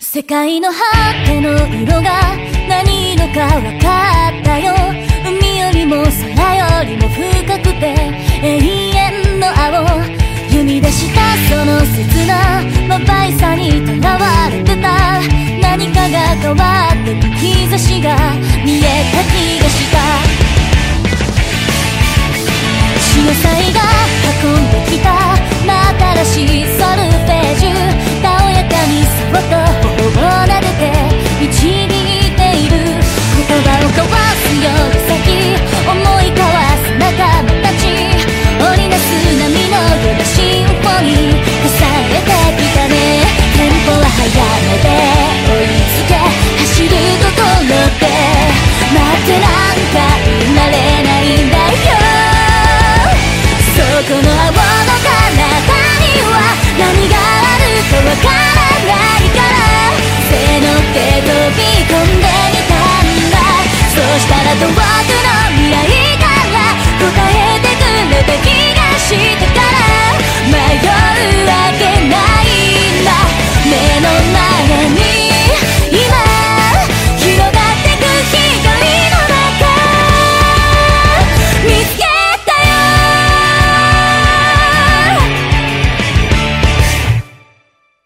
世界の果ての色が何色か分かったよ。海よりも空よりも深くて永遠の青。弓出したその刹那まばいさにとらわれてた。何かが変わってく兆しが見えたき the rock and